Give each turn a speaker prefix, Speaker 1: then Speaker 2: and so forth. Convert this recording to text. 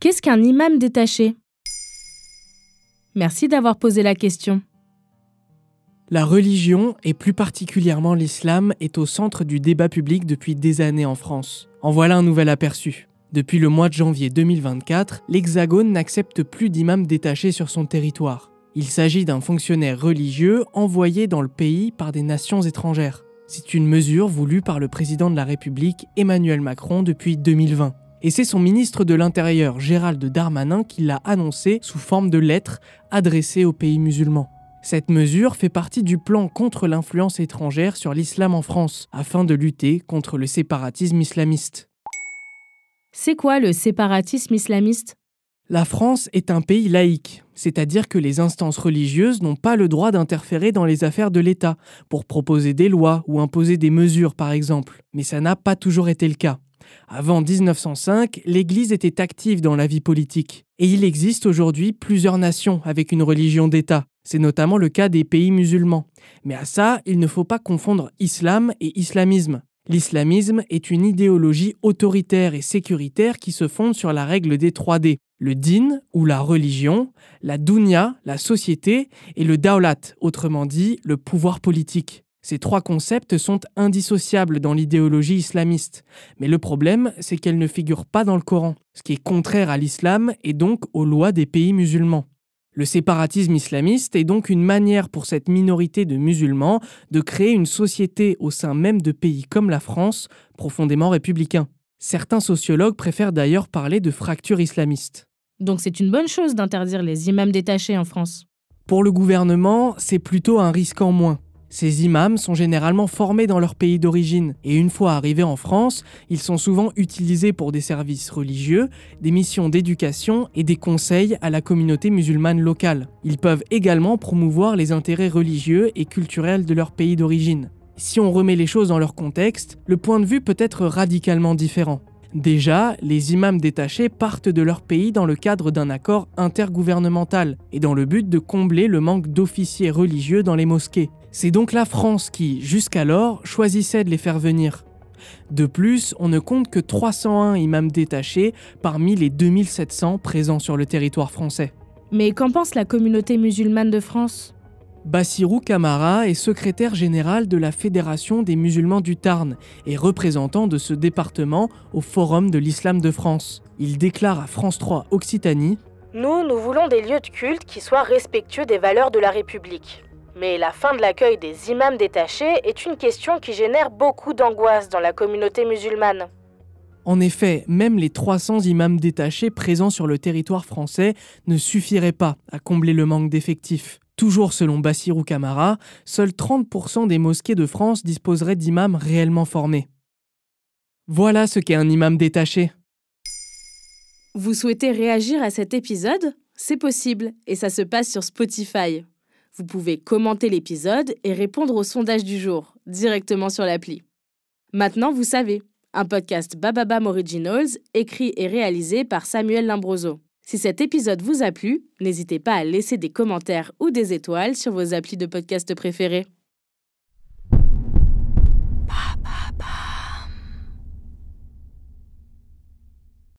Speaker 1: Qu'est-ce qu'un imam détaché? Merci d'avoir posé la question.
Speaker 2: La religion, et plus particulièrement l'islam, est au centre du débat public depuis des années en France. En voilà un nouvel aperçu. Depuis le mois de janvier 2024, l'Hexagone n'accepte plus d'imams détachés sur son territoire. Il s'agit d'un fonctionnaire religieux envoyé dans le pays par des nations étrangères. C'est une mesure voulue par le président de la République Emmanuel Macron depuis 2020. Et c'est son ministre de l'Intérieur Gérald Darmanin qui l'a annoncé sous forme de lettre adressée aux pays musulmans. Cette mesure fait partie du plan contre l'influence étrangère sur l'islam en France, afin de lutter contre le séparatisme islamiste.
Speaker 1: C'est quoi le séparatisme islamiste?
Speaker 2: La France est un pays laïque, c'est-à-dire que les instances religieuses n'ont pas le droit d'interférer dans les affaires de l'État, pour proposer des lois ou imposer des mesures par exemple. Mais ça n'a pas toujours été le cas. Avant 1905, l'Église était active dans la vie politique. Et il existe aujourd'hui plusieurs nations avec une religion d'État. C'est notamment le cas des pays musulmans. Mais à ça, il ne faut pas confondre islam et islamisme. L'islamisme est une idéologie autoritaire et sécuritaire qui se fonde sur la règle des 3D. Le din, ou la religion, la dunya, la société, et le daulat, autrement dit, le pouvoir politique. Ces trois concepts sont indissociables dans l'idéologie islamiste, mais le problème, c'est qu'elles ne figurent pas dans le Coran, ce qui est contraire à l'islam et donc aux lois des pays musulmans. Le séparatisme islamiste est donc une manière pour cette minorité de musulmans de créer une société au sein même de pays comme la France, profondément républicains. Certains sociologues préfèrent d'ailleurs parler de fracture islamiste.
Speaker 1: Donc c'est une bonne chose d'interdire les imams détachés en France.
Speaker 2: Pour le gouvernement, c'est plutôt un risque en moins. Ces imams sont généralement formés dans leur pays d'origine et une fois arrivés en France, ils sont souvent utilisés pour des services religieux, des missions d'éducation et des conseils à la communauté musulmane locale. Ils peuvent également promouvoir les intérêts religieux et culturels de leur pays d'origine. Si on remet les choses dans leur contexte, le point de vue peut être radicalement différent. Déjà, les imams détachés partent de leur pays dans le cadre d'un accord intergouvernemental et dans le but de combler le manque d'officiers religieux dans les mosquées. C'est donc la France qui, jusqu'alors, choisissait de les faire venir. De plus, on ne compte que 301 imams détachés parmi les 2700 présents sur le territoire français.
Speaker 1: Mais qu'en pense la communauté musulmane de France?
Speaker 2: Bassirou Kamara est secrétaire général de la Fédération des musulmans du Tarn et représentant de ce département au Forum de l'Islam de France. Il déclare à France 3 Occitanie
Speaker 3: Nous, nous voulons des lieux de culte qui soient respectueux des valeurs de la République. Mais la fin de l'accueil des imams détachés est une question qui génère beaucoup d'angoisse dans la communauté musulmane.
Speaker 2: En effet, même les 300 imams détachés présents sur le territoire français ne suffiraient pas à combler le manque d'effectifs. Toujours selon Bassirou Kamara, seuls 30% des mosquées de France disposeraient d'imams réellement formés. Voilà ce qu'est un imam détaché.
Speaker 1: Vous souhaitez réagir à cet épisode? C'est possible et ça se passe sur Spotify. Vous pouvez commenter l'épisode et répondre au sondage du jour directement sur l'appli. Maintenant, vous savez, un podcast Bababam Originals écrit et réalisé par Samuel Limbroso. Si cet épisode vous a plu, n'hésitez pas à laisser des commentaires ou des étoiles sur vos applis de podcast préférés.